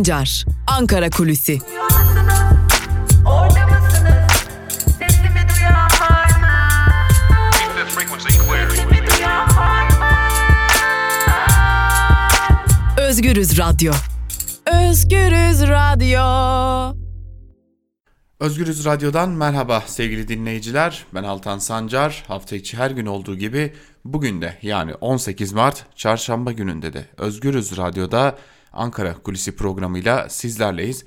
Sancar, Ankara Kulüsi. Özgürüz Radyo. Özgürüz Radyo. Özgürüz Radyo'dan merhaba sevgili dinleyiciler. Ben Altan Sancar. Hafta içi her gün olduğu gibi bugün de yani 18 Mart çarşamba gününde de Özgürüz Radyo'da Ankara Kulisi programıyla sizlerleyiz.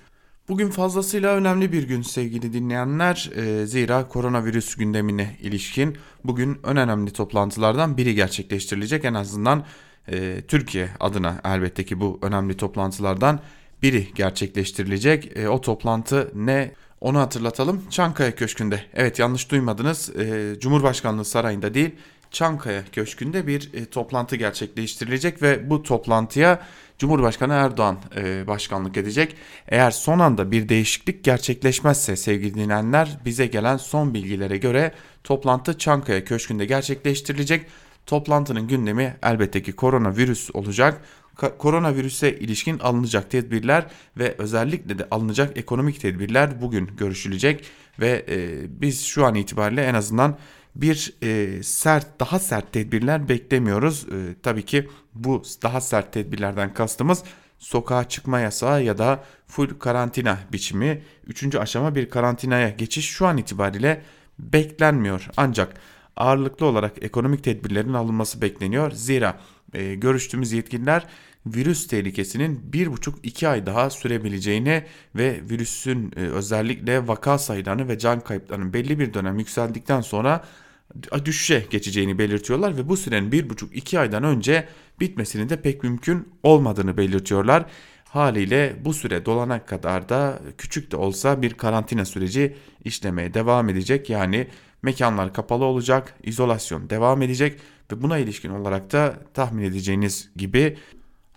Bugün fazlasıyla önemli bir gün sevgili dinleyenler. E, zira koronavirüs gündemine ilişkin bugün en önemli toplantılardan biri gerçekleştirilecek. En azından e, Türkiye adına elbette ki bu önemli toplantılardan biri gerçekleştirilecek. E, o toplantı ne? Onu hatırlatalım. Çankaya Köşkü'nde. Evet yanlış duymadınız. E, Cumhurbaşkanlığı Sarayı'nda değil Çankaya Köşkü'nde bir e, toplantı gerçekleştirilecek ve bu toplantıya Cumhurbaşkanı Erdoğan e, başkanlık edecek. Eğer son anda bir değişiklik gerçekleşmezse sevgili dinleyenler bize gelen son bilgilere göre toplantı Çankaya Köşkü'nde gerçekleştirilecek. Toplantının gündemi elbette ki koronavirüs olacak. Koronavirüse ilişkin alınacak tedbirler ve özellikle de alınacak ekonomik tedbirler bugün görüşülecek ve e, biz şu an itibariyle en azından bir e, sert daha sert tedbirler beklemiyoruz. E, tabii ki bu daha sert tedbirlerden kastımız sokağa çıkma yasağı ya da full karantina biçimi. Üçüncü aşama bir karantinaya geçiş şu an itibariyle beklenmiyor. Ancak ağırlıklı olarak ekonomik tedbirlerin alınması bekleniyor. Zira e, görüştüğümüz yetkililer virüs tehlikesinin 1,5-2 ay daha sürebileceğini ve virüsün e, özellikle vaka sayılarını ve can kayıplarının belli bir dönem yükseldikten sonra düşüşe geçeceğini belirtiyorlar ve bu sürenin 1,5-2 aydan önce bitmesinin de pek mümkün olmadığını belirtiyorlar. Haliyle bu süre dolana kadar da küçük de olsa bir karantina süreci işlemeye devam edecek. Yani mekanlar kapalı olacak, izolasyon devam edecek ve buna ilişkin olarak da tahmin edeceğiniz gibi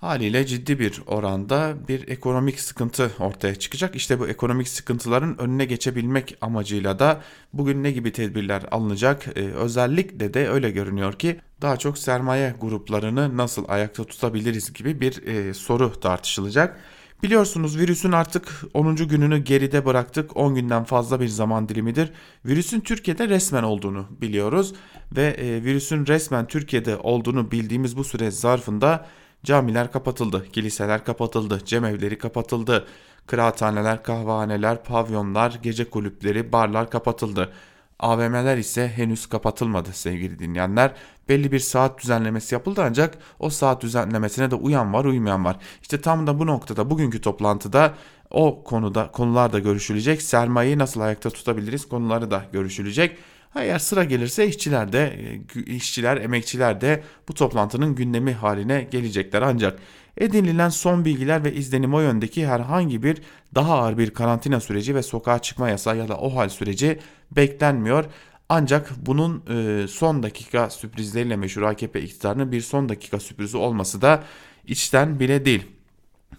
haliyle ciddi bir oranda bir ekonomik sıkıntı ortaya çıkacak. İşte bu ekonomik sıkıntıların önüne geçebilmek amacıyla da bugün ne gibi tedbirler alınacak? Ee, özellikle de öyle görünüyor ki daha çok sermaye gruplarını nasıl ayakta tutabiliriz gibi bir e, soru tartışılacak. Biliyorsunuz virüsün artık 10. gününü geride bıraktık. 10 günden fazla bir zaman dilimidir. Virüsün Türkiye'de resmen olduğunu biliyoruz ve e, virüsün resmen Türkiye'de olduğunu bildiğimiz bu süre zarfında Camiler kapatıldı, kiliseler kapatıldı, cemevleri kapatıldı, kıraathaneler, kahvehaneler, pavyonlar, gece kulüpleri, barlar kapatıldı. AVM'ler ise henüz kapatılmadı sevgili dinleyenler. Belli bir saat düzenlemesi yapıldı ancak o saat düzenlemesine de uyan var uymayan var. İşte tam da bu noktada bugünkü toplantıda o konuda konular da görüşülecek. Sermayeyi nasıl ayakta tutabiliriz konuları da görüşülecek. Eğer sıra gelirse işçiler de, e, işçiler, emekçiler de bu toplantının gündemi haline gelecekler. Ancak edinilen son bilgiler ve izlenim o yöndeki herhangi bir daha ağır bir karantina süreci ve sokağa çıkma yasağı ya da o hal süreci beklenmiyor. Ancak bunun e, son dakika sürprizleriyle meşhur AKP iktidarının bir son dakika sürprizi olması da içten bile değil.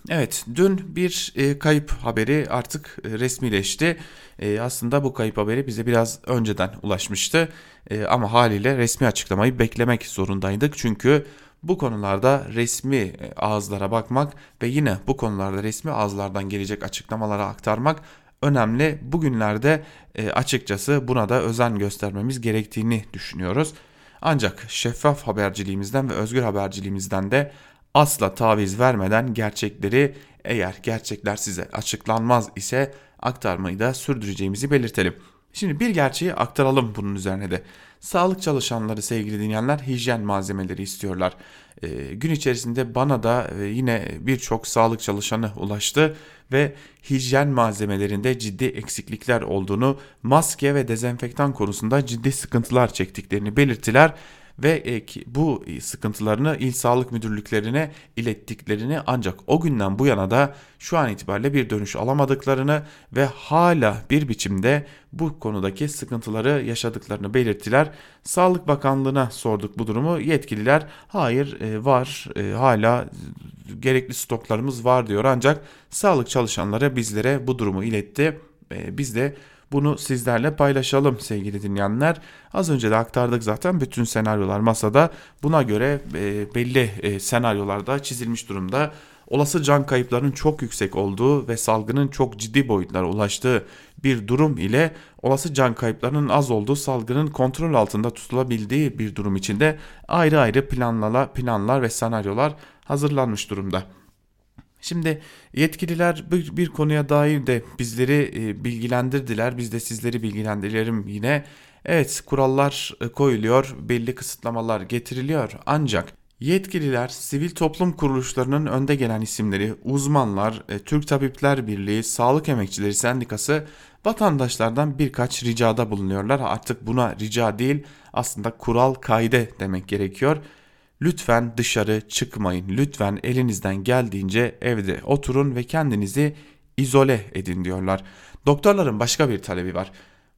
Evet dün bir e, kayıp haberi artık e, resmileşti. E, aslında bu kayıp haberi bize biraz önceden ulaşmıştı. E, ama haliyle resmi açıklamayı beklemek zorundaydık. Çünkü bu konularda resmi e, ağızlara bakmak ve yine bu konularda resmi ağızlardan gelecek açıklamalara aktarmak önemli. Bugünlerde e, açıkçası buna da özen göstermemiz gerektiğini düşünüyoruz. Ancak şeffaf haberciliğimizden ve özgür haberciliğimizden de asla taviz vermeden gerçekleri eğer gerçekler size açıklanmaz ise aktarmayı da sürdüreceğimizi belirtelim. Şimdi bir gerçeği aktaralım bunun üzerine de. Sağlık çalışanları sevgili dinleyenler hijyen malzemeleri istiyorlar. E, gün içerisinde bana da e, yine birçok sağlık çalışanı ulaştı ve hijyen malzemelerinde ciddi eksiklikler olduğunu, maske ve dezenfektan konusunda ciddi sıkıntılar çektiklerini belirttiler ve bu sıkıntılarını il sağlık müdürlüklerine ilettiklerini ancak o günden bu yana da şu an itibariyle bir dönüş alamadıklarını ve hala bir biçimde bu konudaki sıkıntıları yaşadıklarını belirttiler. Sağlık Bakanlığı'na sorduk bu durumu. Yetkililer hayır e, var e, hala gerekli stoklarımız var diyor ancak sağlık çalışanları bizlere bu durumu iletti. E, biz de bunu sizlerle paylaşalım sevgili dinleyenler. Az önce de aktardık zaten bütün senaryolar masada. Buna göre e, belli e, senaryolarda çizilmiş durumda. olası can kayıplarının çok yüksek olduğu ve salgının çok ciddi boyutlara ulaştığı bir durum ile olası can kayıplarının az olduğu salgının kontrol altında tutulabildiği bir durum içinde ayrı ayrı planlala, planlar ve senaryolar hazırlanmış durumda. Şimdi yetkililer bir, bir konuya dair de bizleri e, bilgilendirdiler. Biz de sizleri bilgilendirelim yine. Evet kurallar e, koyuluyor, belli kısıtlamalar getiriliyor ancak yetkililer sivil toplum kuruluşlarının önde gelen isimleri, uzmanlar, e, Türk Tabipler Birliği, Sağlık Emekçileri Sendikası vatandaşlardan birkaç ricada bulunuyorlar. Artık buna rica değil aslında kural kaide demek gerekiyor. Lütfen dışarı çıkmayın. Lütfen elinizden geldiğince evde oturun ve kendinizi izole edin diyorlar. Doktorların başka bir talebi var.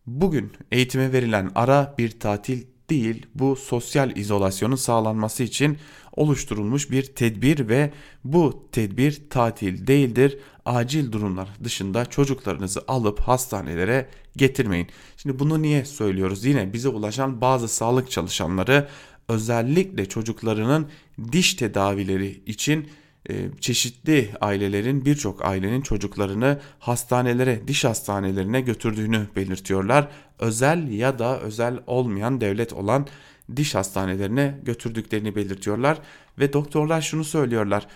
Bugün eğitime verilen ara bir tatil değil bu sosyal izolasyonun sağlanması için oluşturulmuş bir tedbir ve bu tedbir tatil değildir. Acil durumlar dışında çocuklarınızı alıp hastanelere getirmeyin. Şimdi bunu niye söylüyoruz? Yine bize ulaşan bazı sağlık çalışanları özellikle çocuklarının diş tedavileri için e, çeşitli ailelerin birçok ailenin çocuklarını hastanelere, diş hastanelerine götürdüğünü belirtiyorlar. Özel ya da özel olmayan devlet olan diş hastanelerine götürdüklerini belirtiyorlar ve doktorlar şunu söylüyorlar.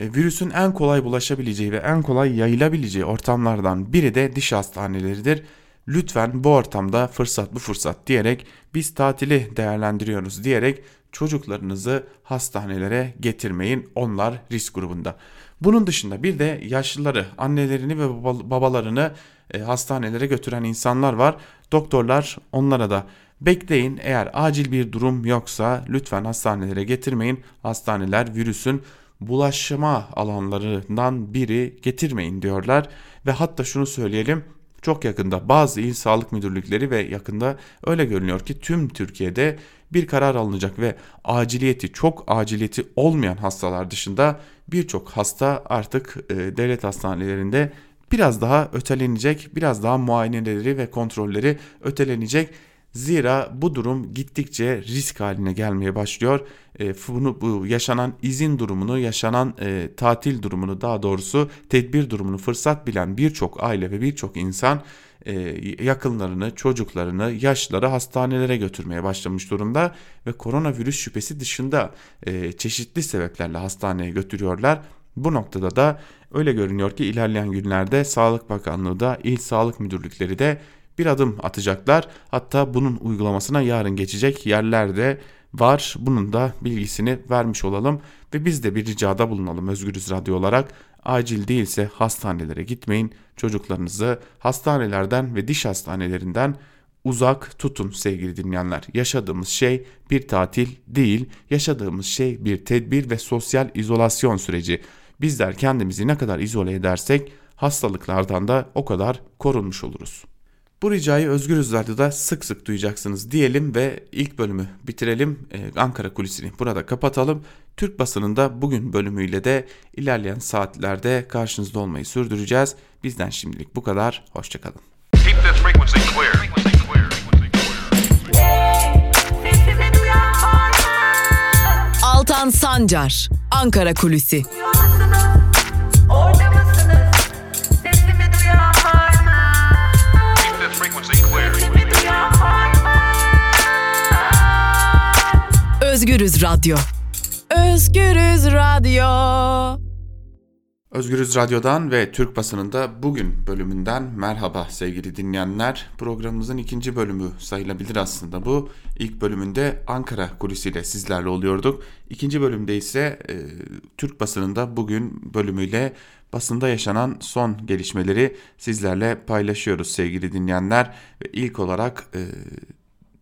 E, virüsün en kolay bulaşabileceği ve en kolay yayılabileceği ortamlardan biri de diş hastaneleridir. Lütfen bu ortamda fırsat bu fırsat diyerek biz tatili değerlendiriyoruz diyerek çocuklarınızı hastanelere getirmeyin. Onlar risk grubunda. Bunun dışında bir de yaşlıları, annelerini ve babalarını e, hastanelere götüren insanlar var. Doktorlar onlara da bekleyin eğer acil bir durum yoksa lütfen hastanelere getirmeyin. Hastaneler virüsün bulaşma alanlarından biri getirmeyin diyorlar. Ve hatta şunu söyleyelim çok yakında bazı il sağlık müdürlükleri ve yakında öyle görünüyor ki tüm Türkiye'de bir karar alınacak ve aciliyeti çok aciliyeti olmayan hastalar dışında birçok hasta artık e, devlet hastanelerinde biraz daha ötelenecek, biraz daha muayeneleri ve kontrolleri ötelenecek. Zira bu durum gittikçe risk haline gelmeye başlıyor. E, bunu bu yaşanan izin durumunu, yaşanan e, tatil durumunu daha doğrusu tedbir durumunu fırsat bilen birçok aile ve birçok insan e, yakınlarını, çocuklarını, yaşları hastanelere götürmeye başlamış durumda ve koronavirüs şüphesi dışında e, çeşitli sebeplerle hastaneye götürüyorlar. Bu noktada da öyle görünüyor ki ilerleyen günlerde Sağlık Bakanlığı da il sağlık müdürlükleri de bir adım atacaklar. Hatta bunun uygulamasına yarın geçecek yerlerde var. Bunun da bilgisini vermiş olalım ve biz de bir ricada bulunalım Özgürüz Radyo olarak. Acil değilse hastanelere gitmeyin. Çocuklarınızı hastanelerden ve diş hastanelerinden uzak tutun sevgili dinleyenler. Yaşadığımız şey bir tatil değil, yaşadığımız şey bir tedbir ve sosyal izolasyon süreci. Bizler kendimizi ne kadar izole edersek hastalıklardan da o kadar korunmuş oluruz. Bu ricayı Özgür Radyo'da sık sık duyacaksınız diyelim ve ilk bölümü bitirelim. Ee, Ankara kulisini burada kapatalım. Türk basınında bugün bölümüyle de ilerleyen saatlerde karşınızda olmayı sürdüreceğiz. Bizden şimdilik bu kadar. Hoşçakalın. Altan Sancar, Ankara Kulüsi. Özgürüz Radyo. Özgürüz Radyo. Özgürüz Radyo'dan ve Türk basınında bugün bölümünden merhaba sevgili dinleyenler. Programımızın ikinci bölümü sayılabilir aslında bu. İlk bölümünde Ankara kulisiyle sizlerle oluyorduk. İkinci bölümde ise e, Türk basınında bugün bölümüyle basında yaşanan son gelişmeleri sizlerle paylaşıyoruz sevgili dinleyenler. Ve ilk olarak e,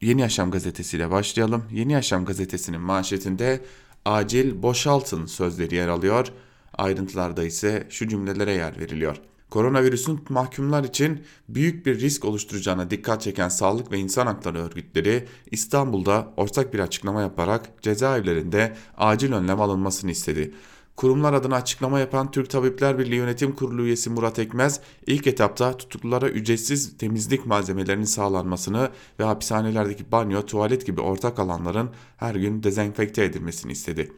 Yeni Yaşam gazetesiyle başlayalım. Yeni Yaşam gazetesinin manşetinde acil boşaltın sözleri yer alıyor. Ayrıntılarda ise şu cümlelere yer veriliyor. Koronavirüsün mahkumlar için büyük bir risk oluşturacağına dikkat çeken sağlık ve insan hakları örgütleri İstanbul'da ortak bir açıklama yaparak cezaevlerinde acil önlem alınmasını istedi. Kurumlar adına açıklama yapan Türk Tabipler Birliği Yönetim Kurulu üyesi Murat Ekmez, ilk etapta tutuklulara ücretsiz temizlik malzemelerinin sağlanmasını ve hapishanelerdeki banyo, tuvalet gibi ortak alanların her gün dezenfekte edilmesini istedi.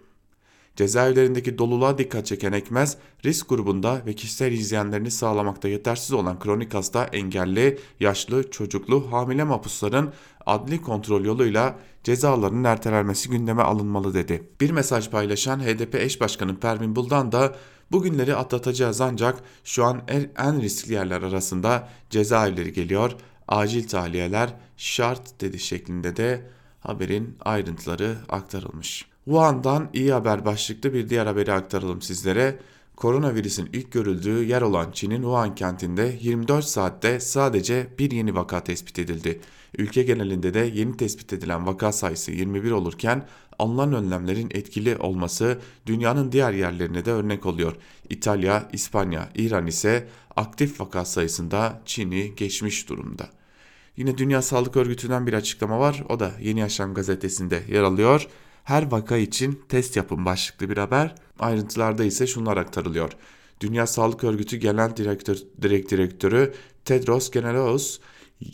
Cezaevlerindeki doluluğa dikkat çeken Ekmez, risk grubunda ve kişisel izleyenlerini sağlamakta yetersiz olan kronik hasta, engelli, yaşlı, çocuklu, hamile mahpusların adli kontrol yoluyla cezalarının ertelenmesi gündeme alınmalı dedi. Bir mesaj paylaşan HDP eş başkanı Pervin Buldan da bugünleri atlatacağız ancak şu an en riskli yerler arasında cezaevleri geliyor, acil tahliyeler şart dedi şeklinde de haberin ayrıntıları aktarılmış. Wuhan'dan iyi haber başlıklı bir diğer haberi aktaralım sizlere. Koronavirüsün ilk görüldüğü yer olan Çin'in Wuhan kentinde 24 saatte sadece bir yeni vaka tespit edildi. Ülke genelinde de yeni tespit edilen vaka sayısı 21 olurken alınan önlemlerin etkili olması dünyanın diğer yerlerine de örnek oluyor. İtalya, İspanya, İran ise aktif vaka sayısında Çin'i geçmiş durumda. Yine Dünya Sağlık Örgütü'nden bir açıklama var. O da Yeni Yaşam gazetesinde yer alıyor. Her vaka için test yapın başlıklı bir haber. Ayrıntılarda ise şunlar aktarılıyor. Dünya Sağlık Örgütü Genel Direktör, Direkt Direktörü Tedros Ghebreyesus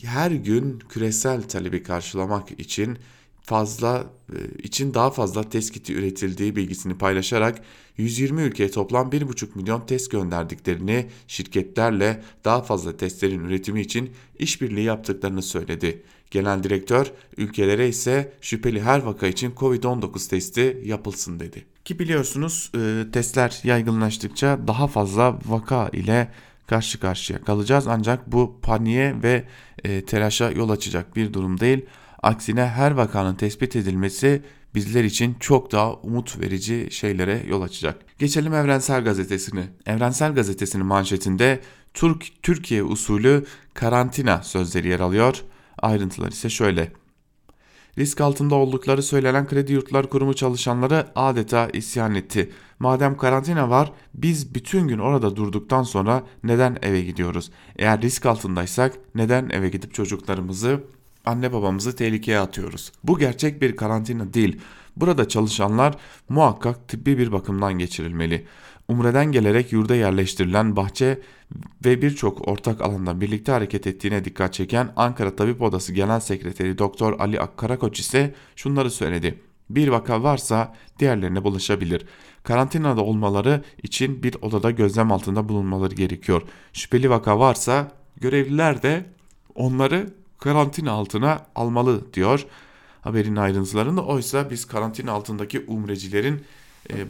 her gün küresel talebi karşılamak için fazla e, için daha fazla test kiti üretildiği bilgisini paylaşarak 120 ülkeye toplam 1,5 milyon test gönderdiklerini, şirketlerle daha fazla testlerin üretimi için işbirliği yaptıklarını söyledi. Genel direktör ülkelere ise şüpheli her vaka için Covid-19 testi yapılsın dedi. Ki biliyorsunuz e, testler yaygınlaştıkça daha fazla vaka ile karşı karşıya kalacağız. Ancak bu paniğe ve e, telaşa yol açacak bir durum değil. Aksine her vakanın tespit edilmesi bizler için çok daha umut verici şeylere yol açacak. Geçelim Evrensel Gazetesi'ne. Evrensel Gazetesi'nin manşetinde Türk Türkiye usulü karantina sözleri yer alıyor. Ayrıntılar ise şöyle. Risk altında oldukları söylenen Kredi Yurtlar Kurumu çalışanları adeta isyan etti. Madem karantina var biz bütün gün orada durduktan sonra neden eve gidiyoruz? Eğer risk altındaysak neden eve gidip çocuklarımızı anne babamızı tehlikeye atıyoruz. Bu gerçek bir karantina değil. Burada çalışanlar muhakkak tıbbi bir bakımdan geçirilmeli. Umre'den gelerek yurda yerleştirilen bahçe ve birçok ortak alanda birlikte hareket ettiğine dikkat çeken Ankara Tabip Odası Genel Sekreteri Doktor Ali Akkarakoç ise şunları söyledi. Bir vaka varsa diğerlerine bulaşabilir. Karantinada olmaları için bir odada gözlem altında bulunmaları gerekiyor. Şüpheli vaka varsa görevliler de onları karantina altına almalı diyor haberin ayrıntılarında. Oysa biz karantina altındaki umrecilerin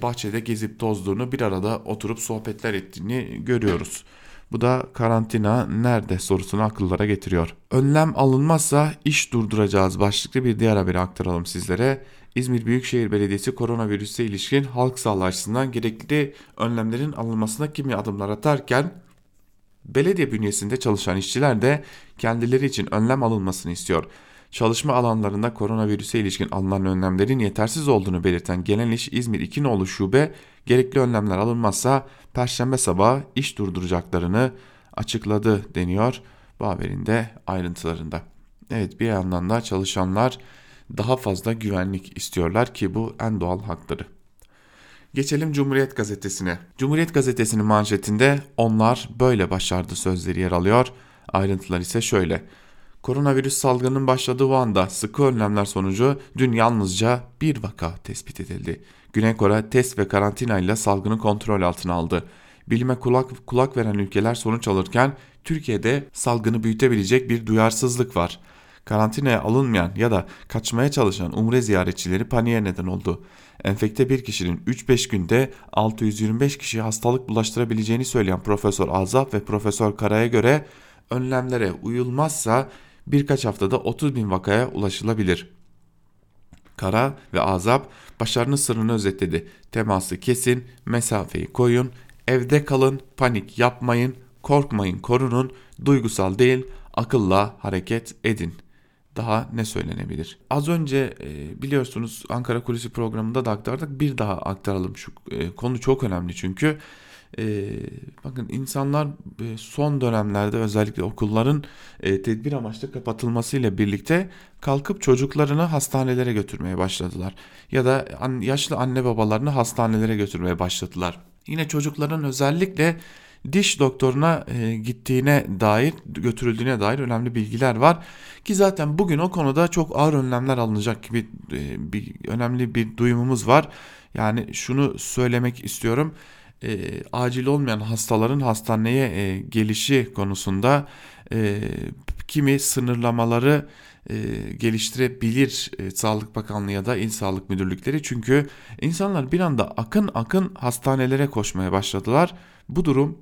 bahçede gezip tozduğunu bir arada oturup sohbetler ettiğini görüyoruz. Bu da karantina nerede sorusunu akıllara getiriyor. Önlem alınmazsa iş durduracağız başlıklı bir diğer haberi aktaralım sizlere. İzmir Büyükşehir Belediyesi koronavirüse ilişkin halk sağlığı açısından gerekli önlemlerin alınmasına kimi adımlar atarken belediye bünyesinde çalışan işçiler de kendileri için önlem alınmasını istiyor. Çalışma alanlarında koronavirüse ilişkin alınan önlemlerin yetersiz olduğunu belirten Genel İş İzmir 2 nolu şube gerekli önlemler alınmazsa perşembe sabahı iş durduracaklarını açıkladı deniyor bu haberin de ayrıntılarında. Evet bir yandan da çalışanlar daha fazla güvenlik istiyorlar ki bu en doğal hakları. Geçelim Cumhuriyet Gazetesi'ne. Cumhuriyet Gazetesi'nin manşetinde onlar böyle başardı sözleri yer alıyor. Ayrıntılar ise şöyle. Koronavirüs salgının başladığı anda sıkı önlemler sonucu dün yalnızca bir vaka tespit edildi. Güney Kore test ve karantina ile salgını kontrol altına aldı. Bilime kulak, kulak veren ülkeler sonuç alırken Türkiye'de salgını büyütebilecek bir duyarsızlık var. Karantinaya alınmayan ya da kaçmaya çalışan umre ziyaretçileri paniğe neden oldu. Enfekte bir kişinin 3-5 günde 625 kişiye hastalık bulaştırabileceğini söyleyen Profesör Azap ve Profesör Kara'ya göre önlemlere uyulmazsa birkaç haftada 30 bin vakaya ulaşılabilir. Kara ve Azap başarının sırrını özetledi. Teması kesin, mesafeyi koyun, evde kalın, panik yapmayın, korkmayın, korunun, duygusal değil, akılla hareket edin. Daha ne söylenebilir? Az önce e, biliyorsunuz Ankara Kulisi programında da aktardık. Bir daha aktaralım şu e, konu çok önemli çünkü e, bakın insanlar e, son dönemlerde özellikle okulların e, tedbir amaçlı kapatılmasıyla birlikte kalkıp çocuklarını hastanelere götürmeye başladılar. Ya da an, yaşlı anne babalarını hastanelere götürmeye başladılar. Yine çocukların özellikle diş doktoruna e, gittiğine dair götürüldüğüne dair önemli bilgiler var. Ki zaten bugün o konuda çok ağır önlemler alınacak gibi e, bir önemli bir duyumumuz var. Yani şunu söylemek istiyorum. E, acil olmayan hastaların hastaneye e, gelişi konusunda e, kimi sınırlamaları e, geliştirebilir e, Sağlık Bakanlığı ya da İl Sağlık Müdürlükleri. Çünkü insanlar bir anda akın akın hastanelere koşmaya başladılar. Bu durum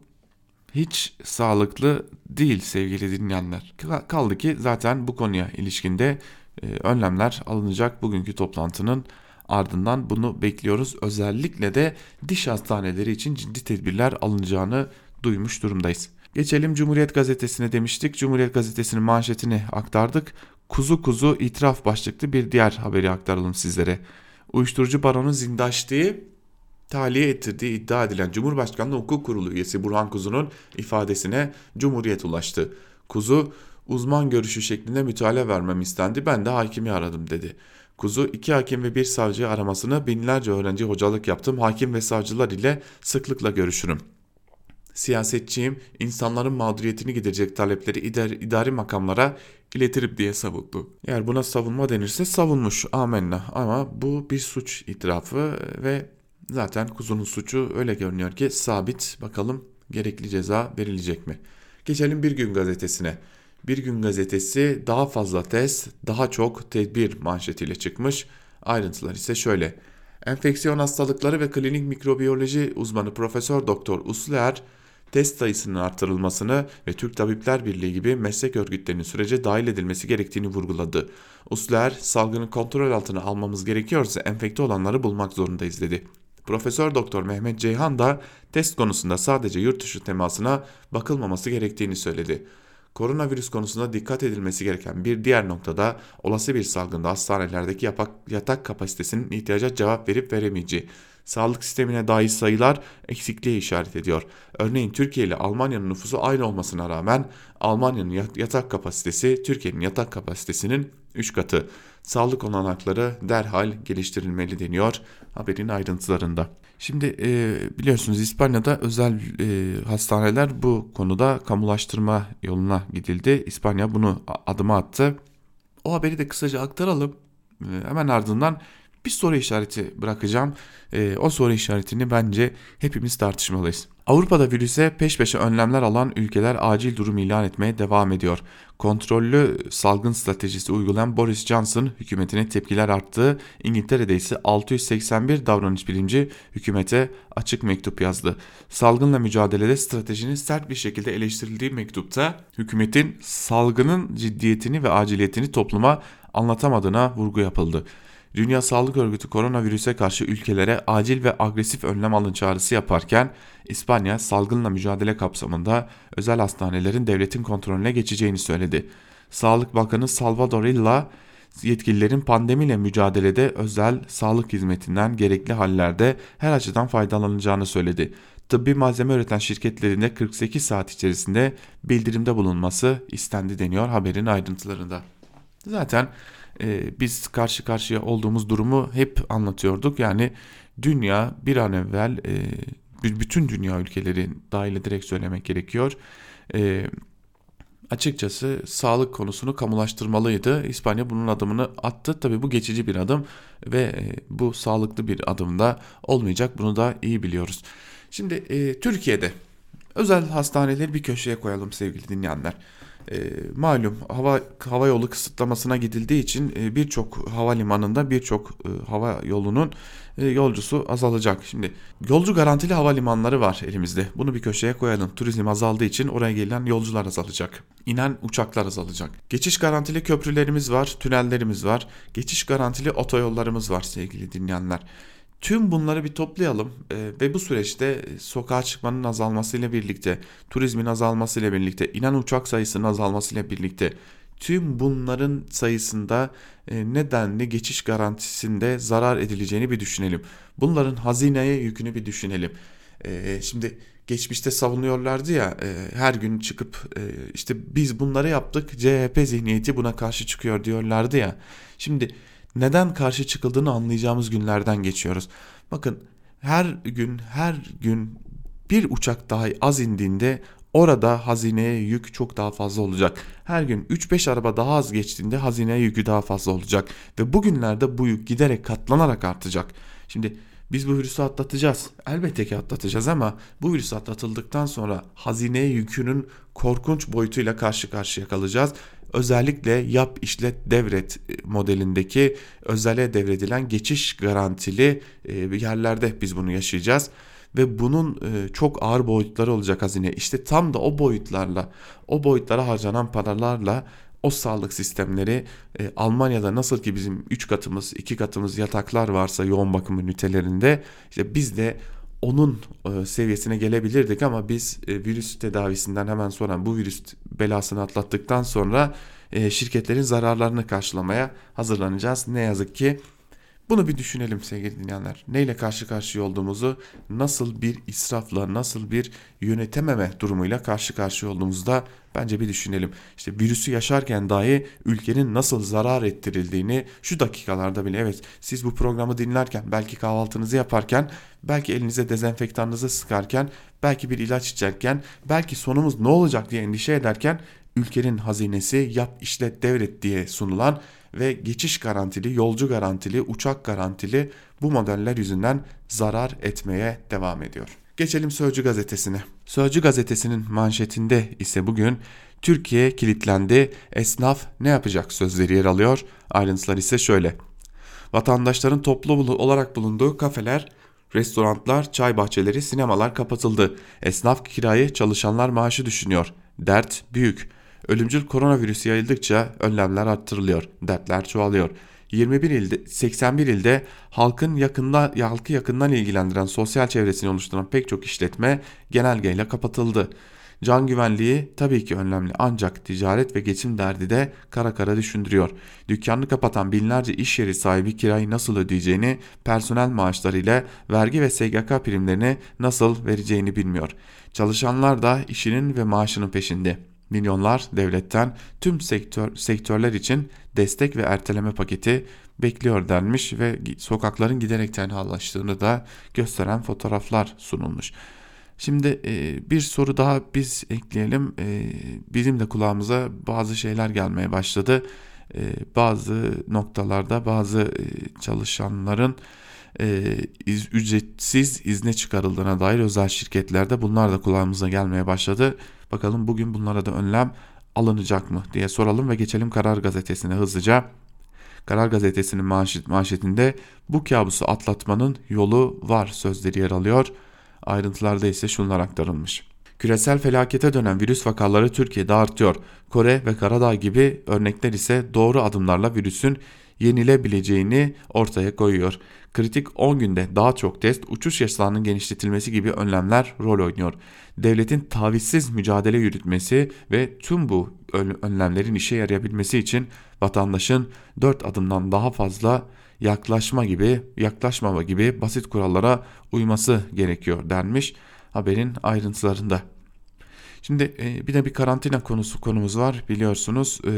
hiç sağlıklı değil sevgili dinleyenler. Kaldı ki zaten bu konuya ilişkinde e, önlemler alınacak bugünkü toplantının ardından bunu bekliyoruz. Özellikle de diş hastaneleri için ciddi tedbirler alınacağını duymuş durumdayız. Geçelim Cumhuriyet Gazetesi'ne demiştik. Cumhuriyet Gazetesi'nin manşetini aktardık. Kuzu kuzu itiraf başlıklı bir diğer haberi aktaralım sizlere. Uyuşturucu baronu zindaşlığı tahliye ettirdiği iddia edilen Cumhurbaşkanlığı Hukuk Kurulu üyesi Burhan Kuzu'nun ifadesine Cumhuriyet ulaştı. Kuzu uzman görüşü şeklinde müteala vermem istendi ben de hakimi aradım dedi. Kuzu iki hakim ve bir savcı aramasını binlerce öğrenci hocalık yaptım hakim ve savcılar ile sıklıkla görüşürüm. Siyasetçiyim insanların mağduriyetini giderecek talepleri idari, idari makamlara iletirim diye savundu. Eğer buna savunma denirse savunmuş amenna ama bu bir suç itirafı ve zaten kuzunun suçu öyle görünüyor ki sabit bakalım gerekli ceza verilecek mi? Geçelim Bir Gün Gazetesi'ne. Bir Gün Gazetesi daha fazla test, daha çok tedbir manşetiyle çıkmış. Ayrıntılar ise şöyle. Enfeksiyon hastalıkları ve klinik mikrobiyoloji uzmanı Profesör Doktor Usler test sayısının artırılmasını ve Türk Tabipler Birliği gibi meslek örgütlerinin sürece dahil edilmesi gerektiğini vurguladı. Usler, salgını kontrol altına almamız gerekiyorsa enfekte olanları bulmak zorundayız dedi. Profesör Doktor Mehmet Ceyhan da test konusunda sadece yurt dışı temasına bakılmaması gerektiğini söyledi. Koronavirüs konusunda dikkat edilmesi gereken bir diğer noktada olası bir salgında hastanelerdeki yapak, yatak kapasitesinin ihtiyaca cevap verip veremeyeceği sağlık sistemine dair sayılar eksikliğe işaret ediyor. Örneğin Türkiye ile Almanya'nın nüfusu aynı olmasına rağmen Almanya'nın yatak kapasitesi Türkiye'nin yatak kapasitesinin 3 katı. Sağlık olanakları derhal geliştirilmeli deniyor haberin ayrıntılarında. Şimdi e, biliyorsunuz İspanya'da özel e, hastaneler bu konuda kamulaştırma yoluna gidildi. İspanya bunu adıma attı. O haberi de kısaca aktaralım. E, hemen ardından bir soru işareti bırakacağım. E, o soru işaretini bence hepimiz tartışmalıyız. Avrupa'da virüse peş peşe önlemler alan ülkeler acil durum ilan etmeye devam ediyor. Kontrollü salgın stratejisi uygulayan Boris Johnson hükümetine tepkiler arttı. İngiltere'de ise 681 davranış bilimci hükümete açık mektup yazdı. Salgınla mücadelede stratejinin sert bir şekilde eleştirildiği mektupta hükümetin salgının ciddiyetini ve aciliyetini topluma anlatamadığına vurgu yapıldı. Dünya Sağlık Örgütü koronavirüse karşı ülkelere acil ve agresif önlem alın çağrısı yaparken İspanya salgınla mücadele kapsamında özel hastanelerin devletin kontrolüne geçeceğini söyledi. Sağlık Bakanı Salvador Illa yetkililerin pandemiyle mücadelede özel sağlık hizmetinden gerekli hallerde her açıdan faydalanacağını söyledi. Tıbbi malzeme üreten şirketlerinde 48 saat içerisinde bildirimde bulunması istendi deniyor haberin ayrıntılarında. Zaten e, biz karşı karşıya olduğumuz durumu hep anlatıyorduk. Yani dünya bir an evvel e, bütün dünya ülkeleri dahil ederek söylemek gerekiyor. E, açıkçası sağlık konusunu kamulaştırmalıydı. İspanya bunun adımını attı. Tabii bu geçici bir adım ve e, bu sağlıklı bir adım da olmayacak. Bunu da iyi biliyoruz. Şimdi e, Türkiye'de özel hastaneleri bir köşeye koyalım sevgili dinleyenler. E, malum hava hava yolu kısıtlamasına gidildiği için e, birçok havalimanında birçok e, hava yolunun e, yolcusu azalacak. Şimdi yolcu garantili havalimanları var elimizde. Bunu bir köşeye koyalım. Turizm azaldığı için oraya gelen yolcular azalacak. İnen uçaklar azalacak. Geçiş garantili köprülerimiz var, tünellerimiz var. Geçiş garantili otoyollarımız var sevgili dinleyenler. Tüm bunları bir toplayalım e, ve bu süreçte sokağa çıkmanın azalmasıyla birlikte, turizmin azalmasıyla birlikte, inen uçak sayısının azalmasıyla birlikte tüm bunların sayısında e, nedenli geçiş garantisinde zarar edileceğini bir düşünelim. Bunların hazineye yükünü bir düşünelim. E, şimdi geçmişte savunuyorlardı ya e, her gün çıkıp e, işte biz bunları yaptık CHP zihniyeti buna karşı çıkıyor diyorlardı ya. Şimdi neden karşı çıkıldığını anlayacağımız günlerden geçiyoruz. Bakın her gün her gün bir uçak daha az indiğinde orada hazineye yük çok daha fazla olacak. Her gün 3-5 araba daha az geçtiğinde hazineye yükü daha fazla olacak. Ve bugünlerde bu yük giderek katlanarak artacak. Şimdi biz bu virüsü atlatacağız. Elbette ki atlatacağız ama bu virüs atlatıldıktan sonra hazineye yükünün korkunç boyutuyla karşı karşıya kalacağız. Özellikle yap işlet devret e, modelindeki özele devredilen geçiş garantili e, yerlerde biz bunu yaşayacağız ve bunun e, çok ağır boyutları olacak hazine. İşte tam da o boyutlarla, o boyutlara harcanan paralarla o sağlık sistemleri e, Almanya'da nasıl ki bizim 3 katımız 2 katımız yataklar varsa yoğun bakım ünitelerinde işte biz de onun e, seviyesine gelebilirdik ama biz e, virüs tedavisinden hemen sonra bu virüs belasını atlattıktan sonra e, şirketlerin zararlarını karşılamaya hazırlanacağız. Ne yazık ki bunu bir düşünelim sevgili dinleyenler. Neyle karşı karşıya olduğumuzu, nasıl bir israfla, nasıl bir yönetememe durumuyla karşı karşıya olduğumuzda bence bir düşünelim. İşte virüsü yaşarken dahi ülkenin nasıl zarar ettirildiğini şu dakikalarda bile evet siz bu programı dinlerken belki kahvaltınızı yaparken belki elinize dezenfektanınızı sıkarken belki bir ilaç içerken belki sonumuz ne olacak diye endişe ederken ülkenin hazinesi yap işlet devret diye sunulan ve geçiş garantili, yolcu garantili, uçak garantili bu modeller yüzünden zarar etmeye devam ediyor. Geçelim Sözcü gazetesine. Sözcü gazetesinin manşetinde ise bugün Türkiye kilitlendi, esnaf ne yapacak sözleri yer alıyor. Ayrıntılar ise şöyle. Vatandaşların toplu olarak bulunduğu kafeler, restoranlar, çay bahçeleri, sinemalar kapatıldı. Esnaf kirayı, çalışanlar maaşı düşünüyor. Dert büyük. Ölümcül koronavirüs yayıldıkça önlemler arttırılıyor, dertler çoğalıyor. 21 ilde 81 ilde halkın yakında halkı yakından ilgilendiren sosyal çevresini oluşturan pek çok işletme genelgeyle kapatıldı. Can güvenliği tabii ki önemli ancak ticaret ve geçim derdi de kara kara düşündürüyor. Dükkanını kapatan binlerce iş yeri sahibi kirayı nasıl ödeyeceğini, personel maaşları ile vergi ve SGK primlerini nasıl vereceğini bilmiyor. Çalışanlar da işinin ve maaşının peşinde. Milyonlar devletten tüm sektör, sektörler için destek ve erteleme paketi bekliyor denmiş ve sokakların giderek tenhalaştığını da gösteren fotoğraflar sunulmuş. Şimdi e, bir soru daha biz ekleyelim. E, bizim de kulağımıza bazı şeyler gelmeye başladı. E, bazı noktalarda bazı çalışanların ücretsiz izne çıkarıldığına dair özel şirketlerde bunlar da kulağımıza gelmeye başladı. Bakalım bugün bunlara da önlem alınacak mı diye soralım ve geçelim Karar Gazetesi'ne hızlıca. Karar Gazetesi'nin manşet, manşetinde bu kabusu atlatmanın yolu var sözleri yer alıyor. Ayrıntılarda ise şunlar aktarılmış. Küresel felakete dönen virüs vakaları Türkiye'de artıyor. Kore ve Karadağ gibi örnekler ise doğru adımlarla virüsün yenilebileceğini ortaya koyuyor. Kritik 10 günde daha çok test, uçuş yasağının genişletilmesi gibi önlemler rol oynuyor. Devletin tavizsiz mücadele yürütmesi ve tüm bu önlemlerin işe yarayabilmesi için vatandaşın 4 adımdan daha fazla yaklaşma gibi, yaklaşmama gibi basit kurallara uyması gerekiyor denmiş haberin ayrıntılarında. Şimdi e, bir de bir karantina konusu konumuz var biliyorsunuz e,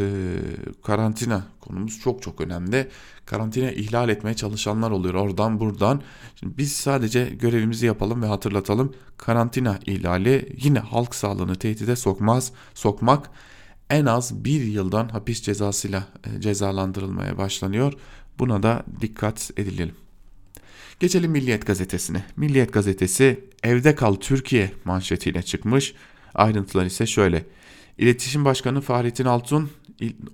karantina konumuz çok çok önemli. Karantina ihlal etmeye çalışanlar oluyor oradan buradan. Şimdi biz sadece görevimizi yapalım ve hatırlatalım. Karantina ihlali yine halk sağlığını tehdide sokmaz, sokmak en az bir yıldan hapis cezasıyla e, cezalandırılmaya başlanıyor. Buna da dikkat edilelim. Geçelim Milliyet gazetesine. Milliyet gazetesi evde kal Türkiye manşetiyle çıkmış. Ayrıntılar ise şöyle. İletişim Başkanı Fahrettin Altun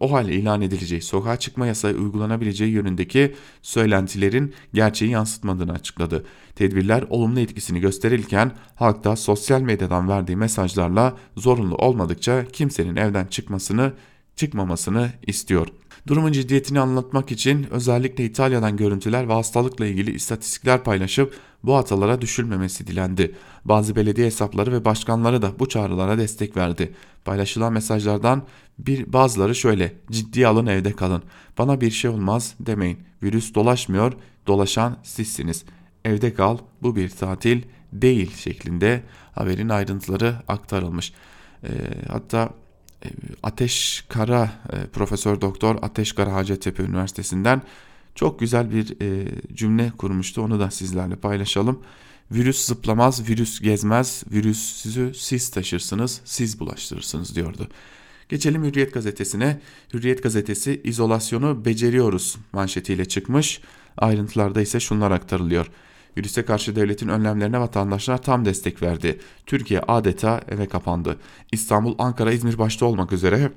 o hale ilan edileceği sokağa çıkma yasağı uygulanabileceği yönündeki söylentilerin gerçeği yansıtmadığını açıkladı. Tedbirler olumlu etkisini gösterirken halk da sosyal medyadan verdiği mesajlarla zorunlu olmadıkça kimsenin evden çıkmasını çıkmamasını istiyor. Durumun ciddiyetini anlatmak için özellikle İtalya'dan görüntüler ve hastalıkla ilgili istatistikler paylaşıp bu hatalara düşülmemesi dilendi. Bazı belediye hesapları ve başkanları da bu çağrılara destek verdi. Paylaşılan mesajlardan bir bazıları şöyle ciddiye alın evde kalın. Bana bir şey olmaz demeyin. Virüs dolaşmıyor dolaşan sizsiniz. Evde kal bu bir tatil değil şeklinde haberin ayrıntıları aktarılmış. E, hatta Ateş Kara e, Profesör Doktor Ateş Kara Hacettepe Üniversitesi'nden çok güzel bir e, cümle kurmuştu. Onu da sizlerle paylaşalım. Virüs zıplamaz, virüs gezmez, virüsü siz taşırsınız, siz bulaştırırsınız diyordu. Geçelim Hürriyet gazetesine. Hürriyet gazetesi izolasyonu beceriyoruz manşetiyle çıkmış. Ayrıntılarda ise şunlar aktarılıyor. Virüse karşı devletin önlemlerine vatandaşlar tam destek verdi. Türkiye adeta eve kapandı. İstanbul, Ankara, İzmir başta olmak üzere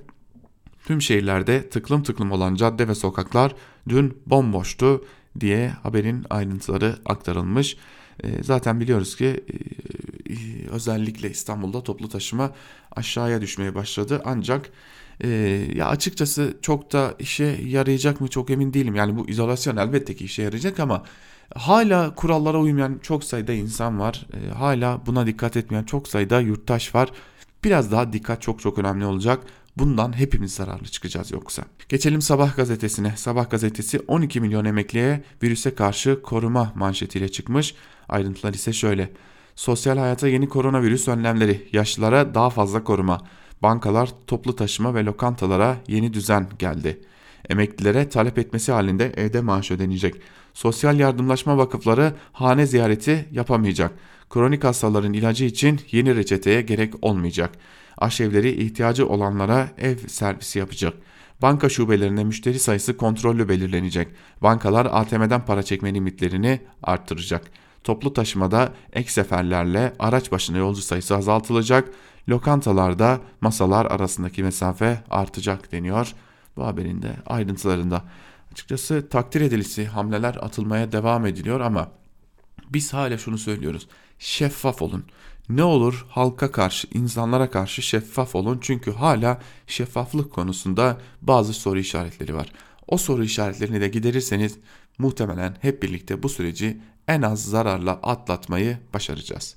tüm şehirlerde tıklım tıklım olan cadde ve sokaklar dün bomboştu diye haberin ayrıntıları aktarılmış. Ee, zaten biliyoruz ki e, e, özellikle İstanbul'da toplu taşıma aşağıya düşmeye başladı. Ancak e, ya açıkçası çok da işe yarayacak mı çok emin değilim. Yani bu izolasyon elbette ki işe yarayacak ama hala kurallara uymayan çok sayıda insan var. Hala buna dikkat etmeyen çok sayıda yurttaş var. Biraz daha dikkat çok çok önemli olacak. Bundan hepimiz zararlı çıkacağız yoksa. Geçelim Sabah gazetesine. Sabah gazetesi 12 milyon emekliye virüse karşı koruma manşetiyle çıkmış. Ayrıntılar ise şöyle. Sosyal hayata yeni koronavirüs önlemleri, yaşlılara daha fazla koruma, bankalar, toplu taşıma ve lokantalara yeni düzen geldi. Emeklilere talep etmesi halinde evde maaş ödenecek. Sosyal yardımlaşma vakıfları hane ziyareti yapamayacak. Kronik hastaların ilacı için yeni reçeteye gerek olmayacak. Aşevleri ihtiyacı olanlara ev servisi yapacak. Banka şubelerinde müşteri sayısı kontrollü belirlenecek. Bankalar ATM'den para çekme limitlerini arttıracak. Toplu taşımada ek seferlerle araç başına yolcu sayısı azaltılacak. Lokantalarda masalar arasındaki mesafe artacak deniyor bu haberin de ayrıntılarında. Açıkçası takdir edilisi hamleler atılmaya devam ediliyor ama biz hala şunu söylüyoruz. Şeffaf olun. Ne olur halka karşı, insanlara karşı şeffaf olun. Çünkü hala şeffaflık konusunda bazı soru işaretleri var. O soru işaretlerini de giderirseniz muhtemelen hep birlikte bu süreci en az zararla atlatmayı başaracağız.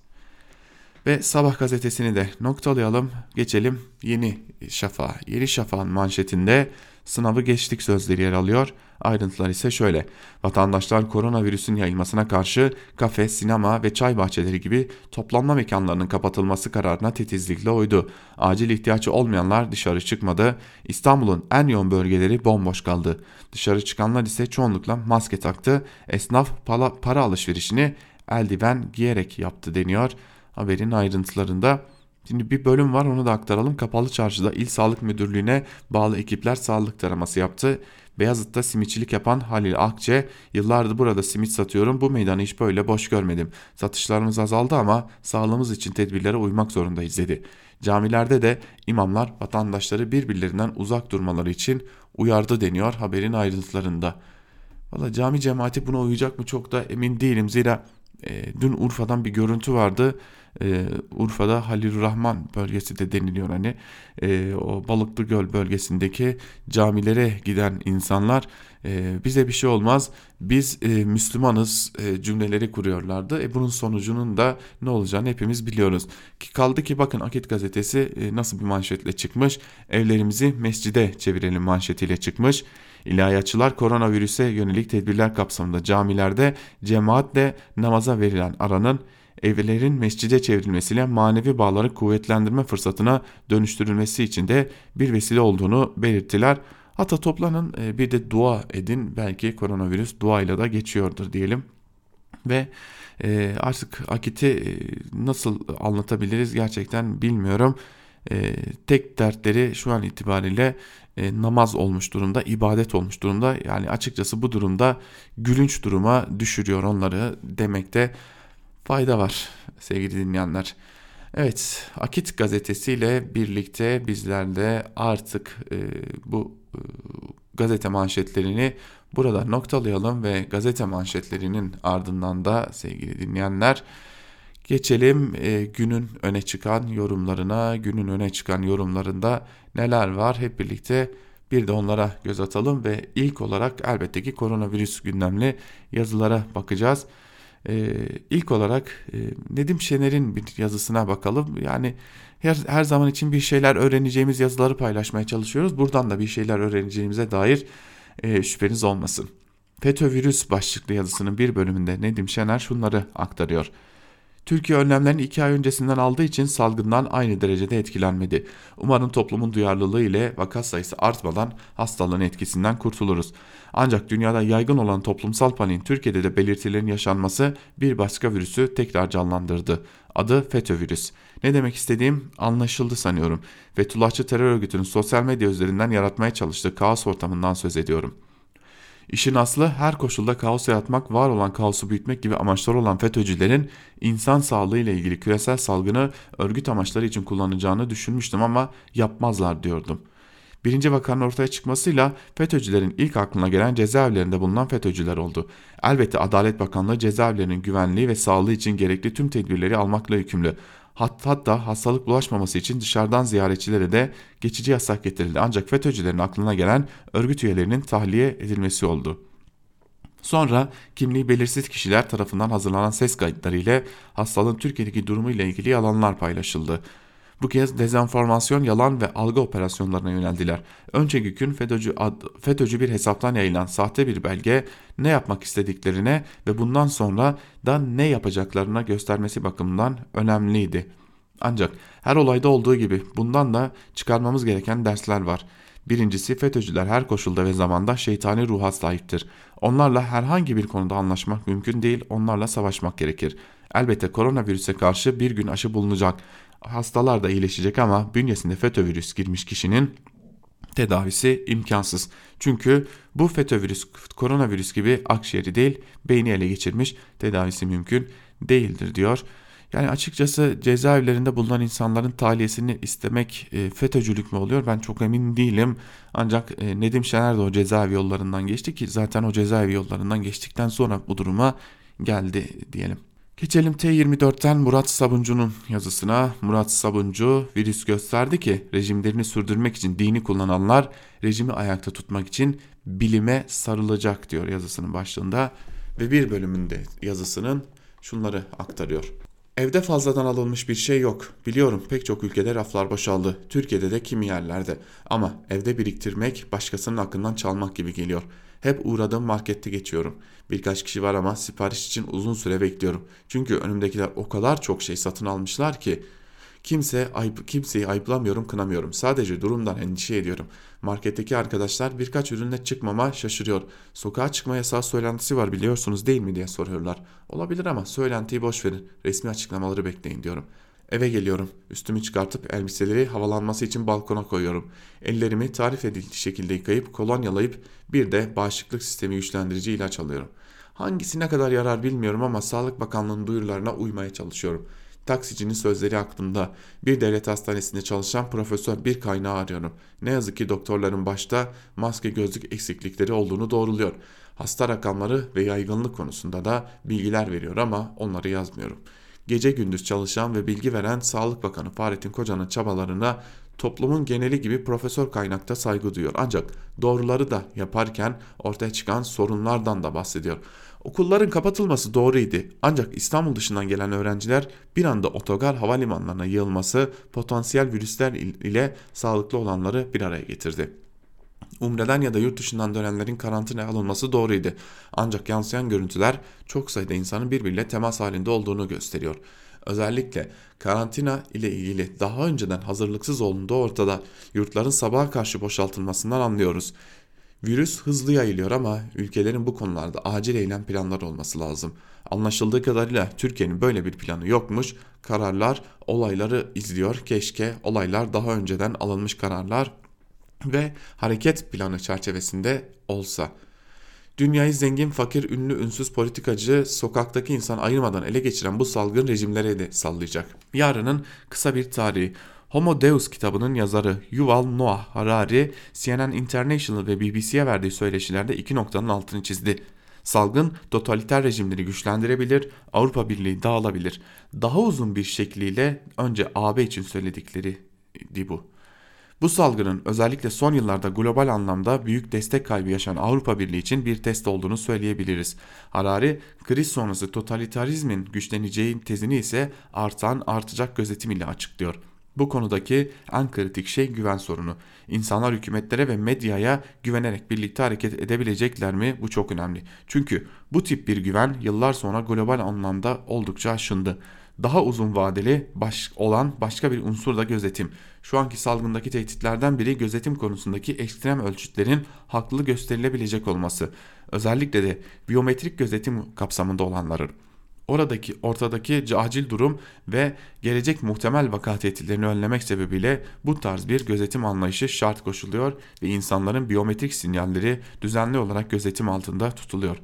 Ve Sabah gazetesini de noktalayalım. Geçelim Yeni Şafak'a. Yeni Şafak'ın manşetinde sınavı geçtik sözleri yer alıyor. Ayrıntılar ise şöyle. Vatandaşlar koronavirüsün yayılmasına karşı kafe, sinema ve çay bahçeleri gibi toplanma mekanlarının kapatılması kararına titizlikle uydu. Acil ihtiyaç olmayanlar dışarı çıkmadı. İstanbul'un en yoğun bölgeleri bomboş kaldı. Dışarı çıkanlar ise çoğunlukla maske taktı. Esnaf para, para alışverişini eldiven giyerek yaptı deniyor haberin ayrıntılarında. Şimdi bir bölüm var onu da aktaralım. Kapalı Çarşı'da İl Sağlık Müdürlüğü'ne bağlı ekipler sağlık taraması yaptı. Beyazıt'ta simitçilik yapan Halil Akçe, yıllardır burada simit satıyorum bu meydanı hiç böyle boş görmedim. Satışlarımız azaldı ama sağlığımız için tedbirlere uymak zorundayız dedi. Camilerde de imamlar vatandaşları birbirlerinden uzak durmaları için uyardı deniyor haberin ayrıntılarında. Valla cami cemaati buna uyacak mı çok da emin değilim zira e, dün Urfa'dan bir görüntü vardı e, Urfa'da Halil Rahman bölgesi de deniliyor hani e, o Balıklı Göl bölgesindeki camilere giden insanlar e, bize bir şey olmaz biz e, Müslümanız e, cümleleri kuruyorlardı. E, bunun sonucunun da ne olacağını hepimiz biliyoruz. Ki kaldı ki bakın Akit gazetesi e, nasıl bir manşetle çıkmış evlerimizi mescide çevirelim manşetiyle çıkmış. İlahiyatçılar koronavirüse yönelik tedbirler kapsamında camilerde cemaatle namaza verilen aranın evlerin mescide çevrilmesiyle manevi bağları kuvvetlendirme fırsatına dönüştürülmesi için de bir vesile olduğunu belirttiler. Hatta toplanın e, bir de dua edin belki koronavirüs duayla da geçiyordur diyelim. Ve e, artık akiti e, nasıl anlatabiliriz gerçekten bilmiyorum. tek dertleri şu an itibariyle namaz olmuş durumda, ibadet olmuş durumda. Yani açıkçası bu durumda gülünç duruma düşürüyor onları demekte fayda var sevgili dinleyenler. Evet Akit gazetesiyle birlikte bizler de artık e, bu e, gazete manşetlerini burada noktalayalım ve gazete manşetlerinin ardından da sevgili dinleyenler geçelim e, günün öne çıkan yorumlarına. Günün öne çıkan yorumlarında neler var hep birlikte bir de onlara göz atalım ve ilk olarak elbette ki koronavirüs gündemli yazılara bakacağız. Ee, ilk olarak e, Nedim Şener'in bir yazısına bakalım. Yani her, her zaman için bir şeyler öğreneceğimiz yazıları paylaşmaya çalışıyoruz. Buradan da bir şeyler öğreneceğimize dair e, şüpheniz olmasın. FETÖ virüs başlıklı yazısının bir bölümünde Nedim Şener şunları aktarıyor. Türkiye önlemlerini 2 ay öncesinden aldığı için salgından aynı derecede etkilenmedi. Umarım toplumun duyarlılığı ile vaka sayısı artmadan hastalığın etkisinden kurtuluruz. Ancak dünyada yaygın olan toplumsal paniğin Türkiye'de de belirtilerin yaşanması bir başka virüsü tekrar canlandırdı. Adı FETÖ virüs. Ne demek istediğim anlaşıldı sanıyorum. Fethullahçı terör örgütünün sosyal medya üzerinden yaratmaya çalıştığı kaos ortamından söz ediyorum. İşin aslı her koşulda kaos yaratmak, var olan kaosu büyütmek gibi amaçlar olan FETÖ'cülerin insan sağlığı ile ilgili küresel salgını örgüt amaçları için kullanacağını düşünmüştüm ama yapmazlar diyordum. Birinci vakanın ortaya çıkmasıyla FETÖ'cülerin ilk aklına gelen cezaevlerinde bulunan FETÖ'cüler oldu. Elbette Adalet Bakanlığı cezaevlerinin güvenliği ve sağlığı için gerekli tüm tedbirleri almakla yükümlü. Hatta hastalık bulaşmaması için dışarıdan ziyaretçilere de geçici yasak getirildi. Ancak FETÖ'cülerin aklına gelen örgüt üyelerinin tahliye edilmesi oldu. Sonra kimliği belirsiz kişiler tarafından hazırlanan ses kayıtları ile hastalığın Türkiye'deki durumu ile ilgili yalanlar paylaşıldı. Bu kez dezenformasyon, yalan ve algı operasyonlarına yöneldiler. Önceki gün FETÖ'cü, ad, FETÖ'cü bir hesaptan yayılan sahte bir belge ne yapmak istediklerine ve bundan sonra da ne yapacaklarına göstermesi bakımından önemliydi. Ancak her olayda olduğu gibi bundan da çıkarmamız gereken dersler var. Birincisi FETÖ'cüler her koşulda ve zamanda şeytani ruha sahiptir. Onlarla herhangi bir konuda anlaşmak mümkün değil, onlarla savaşmak gerekir. Elbette koronavirüse karşı bir gün aşı bulunacak hastalar da iyileşecek ama bünyesinde FETÖ virüs girmiş kişinin tedavisi imkansız. Çünkü bu FETÖ virüs koronavirüs gibi akciğeri değil beyni ele geçirmiş tedavisi mümkün değildir diyor. Yani açıkçası cezaevlerinde bulunan insanların tahliyesini istemek e, FETÖ'cülük mü oluyor ben çok emin değilim. Ancak e, Nedim Şener de o cezaevi yollarından geçti ki zaten o cezaevi yollarından geçtikten sonra bu duruma geldi diyelim. Geçelim T24'ten Murat Sabuncu'nun yazısına. Murat Sabuncu virüs gösterdi ki rejimlerini sürdürmek için dini kullananlar rejimi ayakta tutmak için bilime sarılacak diyor yazısının başlığında ve bir bölümünde yazısının şunları aktarıyor. Evde fazladan alınmış bir şey yok. Biliyorum pek çok ülkede raflar boşaldı. Türkiye'de de kimi yerlerde. Ama evde biriktirmek başkasının hakkından çalmak gibi geliyor. Hep uğradığım markette geçiyorum. Birkaç kişi var ama sipariş için uzun süre bekliyorum. Çünkü önümdekiler o kadar çok şey satın almışlar ki Kimse ayıp, kimseyi ayıplamıyorum, kınamıyorum. Sadece durumdan endişe ediyorum. Marketteki arkadaşlar birkaç ürünle çıkmama şaşırıyor. Sokağa çıkma yasağı söylentisi var biliyorsunuz değil mi diye soruyorlar. Olabilir ama söylentiyi boş verin. Resmi açıklamaları bekleyin diyorum. Eve geliyorum. Üstümü çıkartıp elbiseleri havalanması için balkona koyuyorum. Ellerimi tarif edildiği şekilde yıkayıp kolonyalayıp bir de bağışıklık sistemi güçlendirici ilaç alıyorum. Hangisi ne kadar yarar bilmiyorum ama Sağlık Bakanlığı'nın duyurularına uymaya çalışıyorum. Taksicinin sözleri aklımda. Bir devlet hastanesinde çalışan profesör bir kaynağı arıyorum. Ne yazık ki doktorların başta maske gözlük eksiklikleri olduğunu doğruluyor. Hasta rakamları ve yaygınlık konusunda da bilgiler veriyor ama onları yazmıyorum. Gece gündüz çalışan ve bilgi veren Sağlık Bakanı Fahrettin Koca'nın çabalarına toplumun geneli gibi profesör kaynakta saygı duyuyor. Ancak doğruları da yaparken ortaya çıkan sorunlardan da bahsediyor. Okulların kapatılması doğruydu ancak İstanbul dışından gelen öğrenciler bir anda otogar havalimanlarına yığılması potansiyel virüsler ile sağlıklı olanları bir araya getirdi. Umre'den ya da yurt dışından dönenlerin karantina alınması doğruydu. Ancak yansıyan görüntüler çok sayıda insanın birbiriyle temas halinde olduğunu gösteriyor. Özellikle karantina ile ilgili daha önceden hazırlıksız olduğu ortada yurtların sabaha karşı boşaltılmasından anlıyoruz. Virüs hızlı yayılıyor ama ülkelerin bu konularda acil eylem planları olması lazım. Anlaşıldığı kadarıyla Türkiye'nin böyle bir planı yokmuş. Kararlar olayları izliyor. Keşke olaylar daha önceden alınmış kararlar ve hareket planı çerçevesinde olsa. Dünyayı zengin, fakir, ünlü, ünsüz politikacı, sokaktaki insan ayırmadan ele geçiren bu salgın rejimlere de sallayacak. Yarının kısa bir tarihi. Homo Deus kitabının yazarı Yuval Noah Harari, CNN International ve BBC'ye verdiği söyleşilerde iki noktanın altını çizdi. Salgın totaliter rejimleri güçlendirebilir, Avrupa Birliği dağılabilir. Daha uzun bir şekliyle önce AB için söyledikleri bu. Bu salgının özellikle son yıllarda global anlamda büyük destek kaybı yaşayan Avrupa Birliği için bir test olduğunu söyleyebiliriz. Harari, kriz sonrası totalitarizmin güçleneceği tezini ise artan artacak gözetim ile açıklıyor. Bu konudaki en kritik şey güven sorunu. İnsanlar hükümetlere ve medyaya güvenerek birlikte hareket edebilecekler mi? Bu çok önemli. Çünkü bu tip bir güven yıllar sonra global anlamda oldukça aşındı. Daha uzun vadeli baş, olan başka bir unsur da gözetim. Şu anki salgındaki tehditlerden biri gözetim konusundaki ekstrem ölçütlerin haklı gösterilebilecek olması. Özellikle de biyometrik gözetim kapsamında olanların oradaki ortadaki acil durum ve gelecek muhtemel vaka tehditlerini önlemek sebebiyle bu tarz bir gözetim anlayışı şart koşuluyor ve insanların biyometrik sinyalleri düzenli olarak gözetim altında tutuluyor.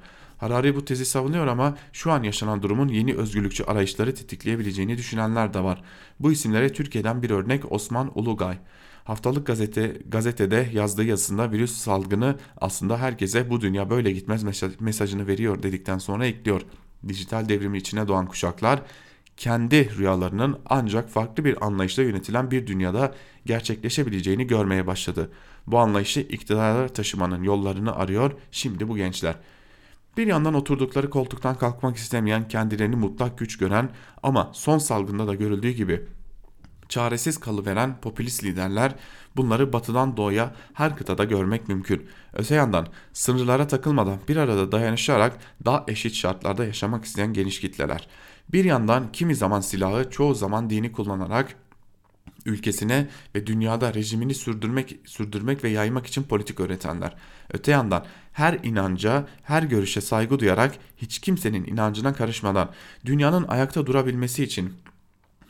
Harari bu tezi savunuyor ama şu an yaşanan durumun yeni özgürlükçü arayışları tetikleyebileceğini düşünenler de var. Bu isimlere Türkiye'den bir örnek Osman Ulugay. Haftalık gazete gazetede yazdığı yazısında virüs salgını aslında herkese bu dünya böyle gitmez mesajını veriyor dedikten sonra ekliyor dijital devrimin içine doğan kuşaklar kendi rüyalarının ancak farklı bir anlayışla yönetilen bir dünyada gerçekleşebileceğini görmeye başladı. Bu anlayışı iktidara taşımanın yollarını arıyor şimdi bu gençler. Bir yandan oturdukları koltuktan kalkmak istemeyen, kendilerini mutlak güç gören ama son salgında da görüldüğü gibi çaresiz kalıveren popülist liderler bunları batıdan doğuya her kıtada görmek mümkün. Öte yandan sınırlara takılmadan bir arada dayanışarak daha eşit şartlarda yaşamak isteyen geniş kitleler. Bir yandan kimi zaman silahı çoğu zaman dini kullanarak ülkesine ve dünyada rejimini sürdürmek sürdürmek ve yaymak için politik öğretenler. Öte yandan her inanca, her görüşe saygı duyarak hiç kimsenin inancına karışmadan dünyanın ayakta durabilmesi için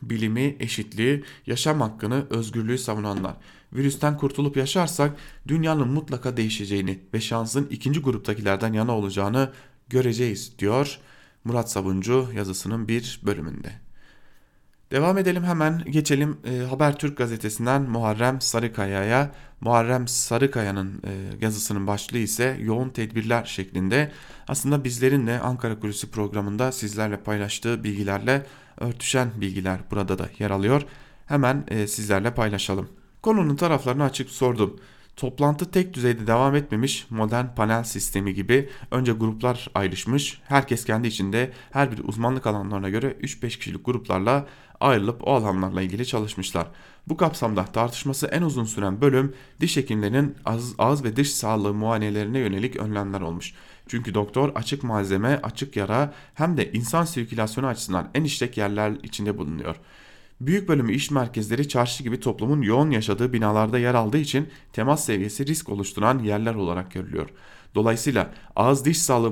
bilimi, eşitliği, yaşam hakkını, özgürlüğü savunanlar. Virüsten kurtulup yaşarsak dünyanın mutlaka değişeceğini ve şansın ikinci gruptakilerden yana olacağını göreceğiz diyor Murat Sabuncu yazısının bir bölümünde. Devam edelim hemen geçelim e, Habertürk gazetesinden Muharrem Sarıkaya'ya. Muharrem Sarıkaya'nın e, yazısının başlığı ise yoğun tedbirler şeklinde. Aslında bizlerin de Ankara Kulisi programında sizlerle paylaştığı bilgilerle örtüşen bilgiler burada da yer alıyor. Hemen e, sizlerle paylaşalım. Konunun taraflarını açık sordum. Toplantı tek düzeyde devam etmemiş modern panel sistemi gibi önce gruplar ayrışmış. Herkes kendi içinde her bir uzmanlık alanlarına göre 3-5 kişilik gruplarla ayrılıp o alanlarla ilgili çalışmışlar. Bu kapsamda tartışması en uzun süren bölüm diş hekimlerinin ağız, ağız ve diş sağlığı muayenelerine yönelik önlemler olmuş. Çünkü doktor açık malzeme, açık yara hem de insan sirkülasyonu açısından en işlek yerler içinde bulunuyor. Büyük bölümü iş merkezleri çarşı gibi toplumun yoğun yaşadığı binalarda yer aldığı için temas seviyesi risk oluşturan yerler olarak görülüyor. Dolayısıyla ağız diş sağlığı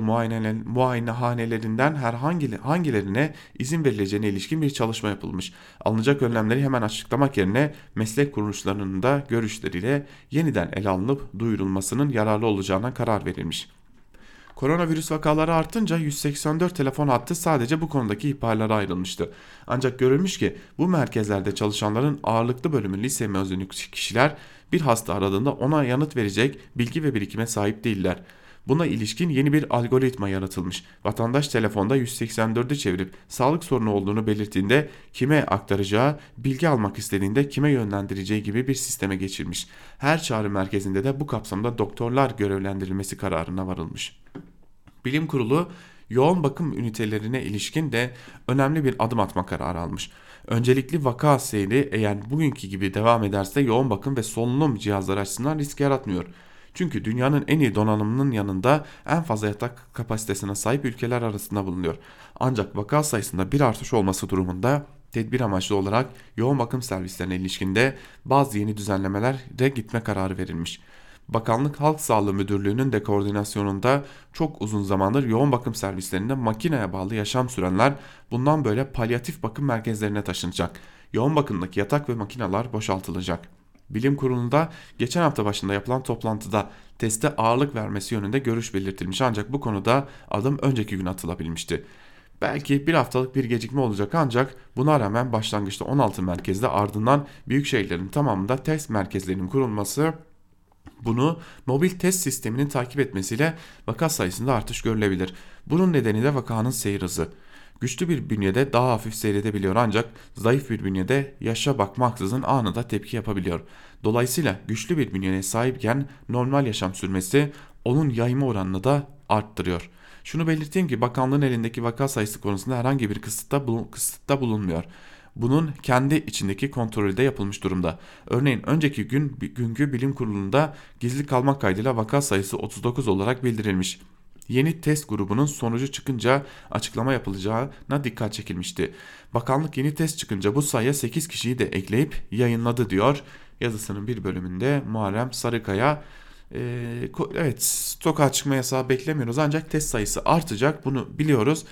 muayenehanelerinden herhangi hangilerine izin verileceğine ilişkin bir çalışma yapılmış. Alınacak önlemleri hemen açıklamak yerine meslek kuruluşlarının da görüşleriyle yeniden ele alınıp duyurulmasının yararlı olacağına karar verilmiş. Koronavirüs vakaları artınca 184 telefon hattı sadece bu konudaki ihbarlara ayrılmıştı. Ancak görülmüş ki bu merkezlerde çalışanların ağırlıklı bölümü lise mezunu kişiler bir hasta aradığında ona yanıt verecek bilgi ve birikime sahip değiller. Buna ilişkin yeni bir algoritma yaratılmış. Vatandaş telefonda 184'ü çevirip sağlık sorunu olduğunu belirttiğinde kime aktaracağı, bilgi almak istediğinde kime yönlendireceği gibi bir sisteme geçirmiş. Her çağrı merkezinde de bu kapsamda doktorlar görevlendirilmesi kararına varılmış. Bilim Kurulu yoğun bakım ünitelerine ilişkin de önemli bir adım atma kararı almış. Öncelikli vaka seyri eğer bugünkü gibi devam ederse yoğun bakım ve solunum cihazları açısından risk yaratmıyor. Çünkü dünyanın en iyi donanımının yanında en fazla yatak kapasitesine sahip ülkeler arasında bulunuyor. Ancak vaka sayısında bir artış olması durumunda tedbir amaçlı olarak yoğun bakım servislerine ilişkinde bazı yeni düzenlemeler de gitme kararı verilmiş. Bakanlık Halk Sağlığı Müdürlüğü'nün de koordinasyonunda çok uzun zamandır yoğun bakım servislerinde makineye bağlı yaşam sürenler bundan böyle palyatif bakım merkezlerine taşınacak. Yoğun bakımdaki yatak ve makineler boşaltılacak. Bilim Kurulu'nda geçen hafta başında yapılan toplantıda teste ağırlık vermesi yönünde görüş belirtilmiş ancak bu konuda adım önceki gün atılabilmişti. Belki bir haftalık bir gecikme olacak ancak buna rağmen başlangıçta 16 merkezde ardından büyük şehirlerin tamamında test merkezlerinin kurulması bunu mobil test sisteminin takip etmesiyle vaka sayısında artış görülebilir. Bunun nedeni de vakanın seyir hızı. Güçlü bir bünyede daha hafif seyredebiliyor ancak zayıf bir bünyede yaşa bakmaksızın anında tepki yapabiliyor. Dolayısıyla güçlü bir bünyeye sahipken normal yaşam sürmesi onun yayma oranını da arttırıyor. Şunu belirteyim ki bakanlığın elindeki vaka sayısı konusunda herhangi bir kısıtta, bulun, kısıtta bulunmuyor. Bunun kendi içindeki kontrolü de yapılmış durumda. Örneğin önceki gün günkü bilim kurulunda gizli kalmak kaydıyla vaka sayısı 39 olarak bildirilmiş. yeni test grubunun sonucu çıkınca açıklama yapılacağına dikkat çekilmişti. Bakanlık yeni test çıkınca bu sayıya 8 kişiyi de ekleyip yayınladı diyor yazısının bir bölümünde Muharrem Sarıkaya. Ee, evet sokağa çıkma yasağı beklemiyoruz ancak test sayısı artacak bunu biliyoruz.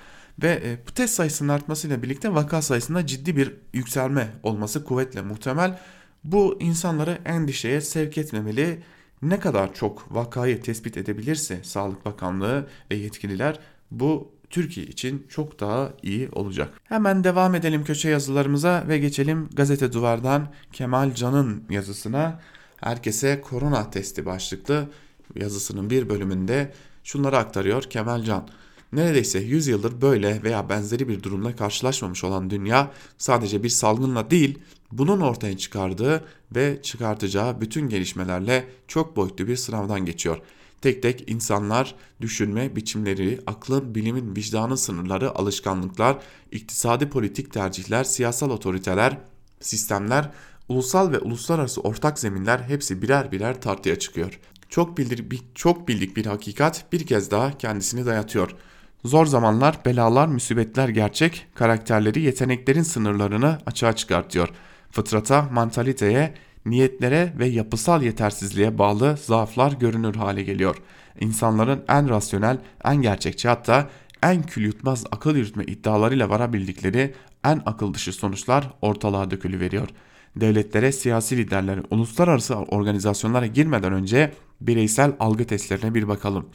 Ve e, bu test sayısının artmasıyla birlikte vaka sayısında ciddi bir yükselme olması kuvvetle muhtemel. Bu insanları endişeye sevk etmemeli. Ne kadar çok vakayı tespit edebilirse Sağlık Bakanlığı ve yetkililer bu Türkiye için çok daha iyi olacak. Hemen devam edelim köşe yazılarımıza ve geçelim gazete duvardan Kemal Can'ın yazısına. Herkese korona testi başlıklı yazısının bir bölümünde şunları aktarıyor Kemal Can. Neredeyse 100 yıldır böyle veya benzeri bir durumla karşılaşmamış olan dünya sadece bir salgınla değil, bunun ortaya çıkardığı ve çıkartacağı bütün gelişmelerle çok boyutlu bir sınavdan geçiyor. Tek tek insanlar, düşünme biçimleri, aklın, bilimin, vicdanın sınırları, alışkanlıklar, iktisadi politik tercihler, siyasal otoriteler, sistemler, ulusal ve uluslararası ortak zeminler hepsi birer birer tartıya çıkıyor. Çok bildik, çok bildik bir hakikat bir kez daha kendisini dayatıyor.'' Zor zamanlar, belalar, musibetler gerçek, karakterleri, yeteneklerin sınırlarını açığa çıkartıyor. Fıtrata, mantaliteye, niyetlere ve yapısal yetersizliğe bağlı zaaflar görünür hale geliyor. İnsanların en rasyonel, en gerçekçi hatta en kül yutmaz akıl yürütme iddialarıyla varabildikleri en akıl dışı sonuçlar ortalığa dökülüveriyor. Devletlere, siyasi liderlere, uluslararası organizasyonlara girmeden önce bireysel algı testlerine bir bakalım.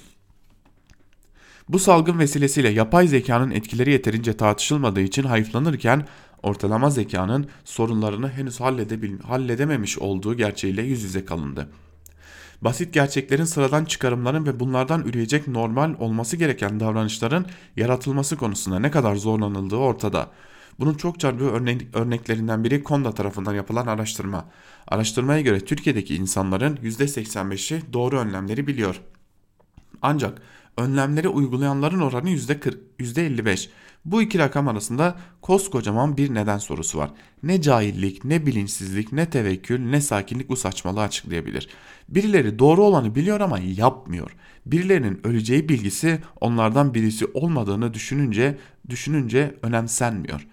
Bu salgın vesilesiyle yapay zekanın etkileri yeterince tartışılmadığı için hayıflanırken ortalama zekanın sorunlarını henüz halledememiş olduğu gerçeğiyle yüz yüze kalındı. Basit gerçeklerin sıradan çıkarımların ve bunlardan üreyecek normal olması gereken davranışların yaratılması konusunda ne kadar zorlanıldığı ortada. Bunun çok çarpıcı örneklerinden biri Konda tarafından yapılan araştırma. Araştırmaya göre Türkiye'deki insanların %85'i doğru önlemleri biliyor. Ancak önlemleri uygulayanların oranı %40, %55. Bu iki rakam arasında koskocaman bir neden sorusu var. Ne cahillik, ne bilinçsizlik, ne tevekkül, ne sakinlik bu saçmalığı açıklayabilir. Birileri doğru olanı biliyor ama yapmıyor. Birilerinin öleceği bilgisi onlardan birisi olmadığını düşününce düşününce önemsenmiyor.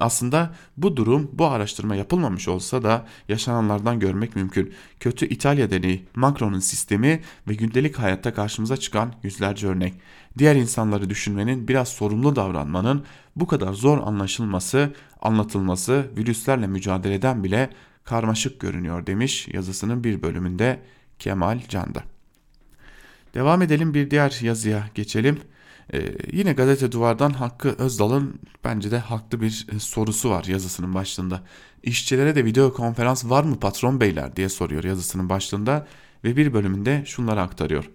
Aslında bu durum bu araştırma yapılmamış olsa da yaşananlardan görmek mümkün. Kötü İtalya deneyi, Macron'un sistemi ve gündelik hayatta karşımıza çıkan yüzlerce örnek. Diğer insanları düşünmenin, biraz sorumlu davranmanın bu kadar zor anlaşılması, anlatılması virüslerle mücadeleden bile karmaşık görünüyor demiş yazısının bir bölümünde Kemal Canda. Devam edelim bir diğer yazıya geçelim. Ee, yine gazete duvardan Hakkı Özdal'ın bence de haklı bir e, sorusu var yazısının başlığında. İşçilere de video konferans var mı patron beyler diye soruyor yazısının başlığında ve bir bölümünde şunları aktarıyor.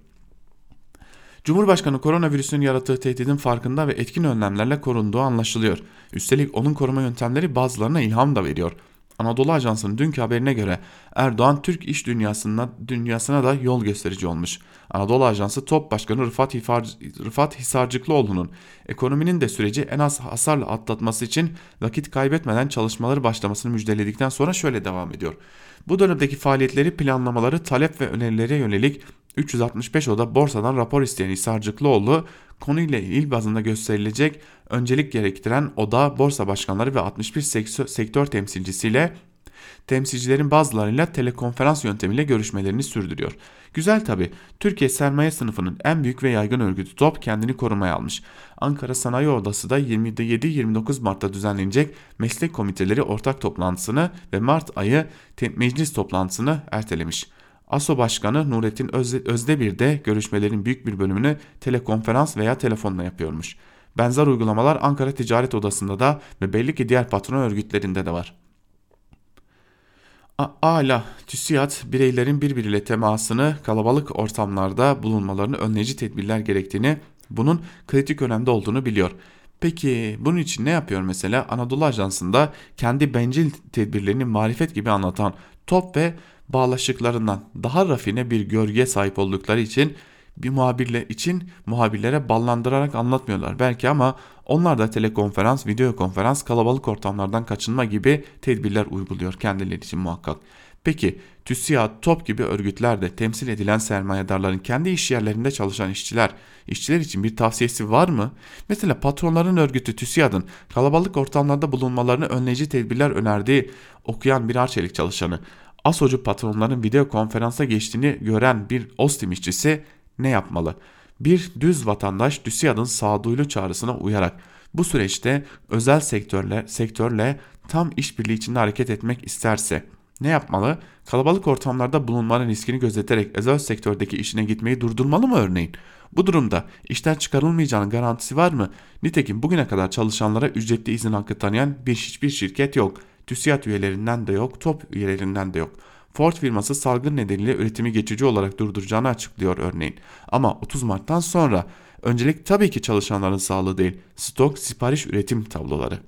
Cumhurbaşkanı koronavirüsün yarattığı tehdidin farkında ve etkin önlemlerle korunduğu anlaşılıyor. Üstelik onun koruma yöntemleri bazılarına ilham da veriyor. Anadolu Ajansı'nın dünkü haberine göre Erdoğan Türk iş dünyasına, dünyasına da yol gösterici olmuş. Anadolu Ajansı Top Başkanı Rıfat, Hifar, Rıfat Hisarcıklıoğlu'nun ekonominin de süreci en az hasarla atlatması için vakit kaybetmeden çalışmaları başlamasını müjdeledikten sonra şöyle devam ediyor. Bu dönemdeki faaliyetleri, planlamaları, talep ve önerilere yönelik 365 oda borsadan rapor isteyen Hisarcıklıoğlu konuyla il bazında gösterilecek öncelik gerektiren oda borsa başkanları ve 61 sektör temsilcisiyle temsilcilerin bazılarıyla telekonferans yöntemiyle görüşmelerini sürdürüyor. Güzel tabi. Türkiye sermaye sınıfının en büyük ve yaygın örgütü TOP kendini korumaya almış. Ankara Sanayi Odası da 27-29 Mart'ta düzenlenecek meslek komiteleri ortak toplantısını ve Mart ayı meclis toplantısını ertelemiş. ASO Başkanı Nurettin Özdebir de görüşmelerin büyük bir bölümünü telekonferans veya telefonla yapıyormuş. Benzer uygulamalar Ankara Ticaret Odası'nda da ve belli ki diğer patron örgütlerinde de var. Ala TÜSİAD bireylerin birbiriyle temasını kalabalık ortamlarda bulunmalarını önleyici tedbirler gerektiğini, bunun kritik önemde olduğunu biliyor. Peki bunun için ne yapıyor mesela? Anadolu Ajansı'nda kendi bencil tedbirlerini marifet gibi anlatan top ve bağlaşıklarından daha rafine bir görgüye sahip oldukları için bir muhabirle için muhabirlere ballandırarak anlatmıyorlar belki ama onlar da telekonferans, video konferans, kalabalık ortamlardan kaçınma gibi tedbirler uyguluyor kendileri için muhakkak. Peki TÜSİAD, TOP gibi örgütlerde temsil edilen sermayedarların kendi iş yerlerinde çalışan işçiler, işçiler için bir tavsiyesi var mı? Mesela patronların örgütü TÜSİAD'ın kalabalık ortamlarda bulunmalarını önleyici tedbirler önerdiği okuyan bir arçelik çalışanı, ASOCU patronların video konferansa geçtiğini gören bir OSTİM işçisi ne yapmalı? Bir düz vatandaş TÜSİAD'ın sağduyulu çağrısına uyarak bu süreçte özel sektörle, sektörle tam işbirliği içinde hareket etmek isterse ne yapmalı? Kalabalık ortamlarda bulunmanın riskini gözeterek özel sektördeki işine gitmeyi durdurmalı mı örneğin? Bu durumda işten çıkarılmayacağının garantisi var mı? Nitekim bugüne kadar çalışanlara ücretli izin hakkı tanıyan bir hiçbir şirket yok. TÜSİAD üyelerinden de yok, TOP üyelerinden de yok. Ford firması salgın nedeniyle üretimi geçici olarak durduracağını açıklıyor örneğin. Ama 30 Mart'tan sonra öncelik tabii ki çalışanların sağlığı değil, stok, sipariş, üretim tabloları.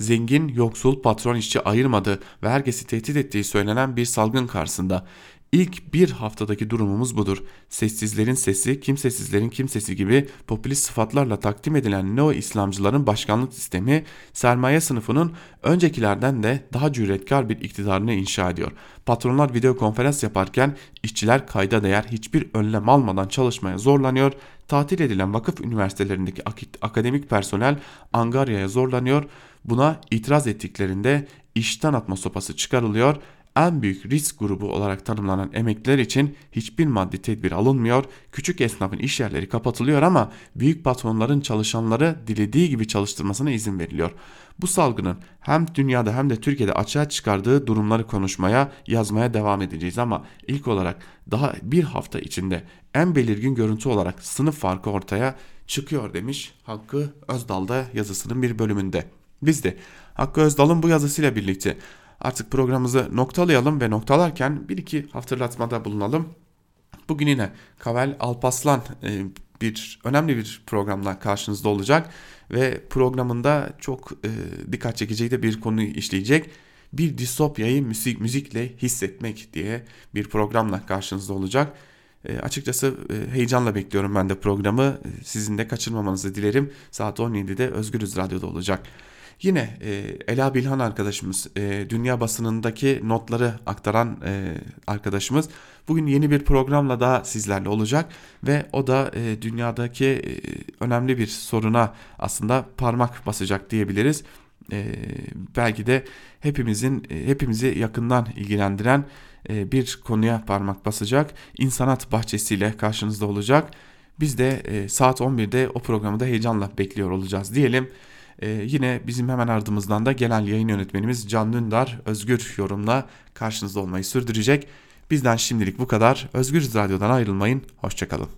Zengin, yoksul, patron işçi ayırmadığı ve herkesi tehdit ettiği söylenen bir salgın karşısında İlk bir haftadaki durumumuz budur. Sessizlerin sesi, kimsesizlerin kimsesi gibi popülist sıfatlarla takdim edilen Neo-İslamcıların başkanlık sistemi sermaye sınıfının öncekilerden de daha cüretkar bir iktidarını inşa ediyor. Patronlar video konferans yaparken işçiler kayda değer hiçbir önlem almadan çalışmaya zorlanıyor. Tatil edilen vakıf üniversitelerindeki akademik personel Angarya'ya zorlanıyor. Buna itiraz ettiklerinde işten atma sopası çıkarılıyor en büyük risk grubu olarak tanımlanan emekliler için hiçbir maddi tedbir alınmıyor, küçük esnafın iş yerleri kapatılıyor ama büyük patronların çalışanları dilediği gibi çalıştırmasına izin veriliyor. Bu salgının hem dünyada hem de Türkiye'de açığa çıkardığı durumları konuşmaya, yazmaya devam edeceğiz ama ilk olarak daha bir hafta içinde en belirgin görüntü olarak sınıf farkı ortaya çıkıyor demiş Hakkı Özdal'da yazısının bir bölümünde. Biz de Hakkı Özdal'ın bu yazısıyla birlikte artık programımızı noktalayalım ve noktalarken bir iki hatırlatmada bulunalım. Bugün yine Kavel Alpaslan e, bir önemli bir programla karşınızda olacak ve programında çok e, dikkat çekici de bir konuyu işleyecek. Bir distopyayı müzik müzikle hissetmek diye bir programla karşınızda olacak. E, açıkçası e, heyecanla bekliyorum ben de programı. E, sizin de kaçırmamanızı dilerim. Saat 17'de Özgürüz Radyo'da olacak. Yine e, Ela Bilhan arkadaşımız, e, dünya basınındaki notları aktaran e, arkadaşımız bugün yeni bir programla daha sizlerle olacak ve o da e, dünyadaki e, önemli bir soruna aslında parmak basacak diyebiliriz. E, belki de hepimizin e, hepimizi yakından ilgilendiren e, bir konuya parmak basacak. İnsanat bahçesiyle karşınızda olacak. Biz de e, saat 11'de o programı da heyecanla bekliyor olacağız diyelim. Ee, yine bizim hemen ardımızdan da gelen yayın yönetmenimiz Can Dündar özgür yorumla karşınızda olmayı sürdürecek. Bizden şimdilik bu kadar. Özgür Radyo'dan ayrılmayın. Hoşçakalın.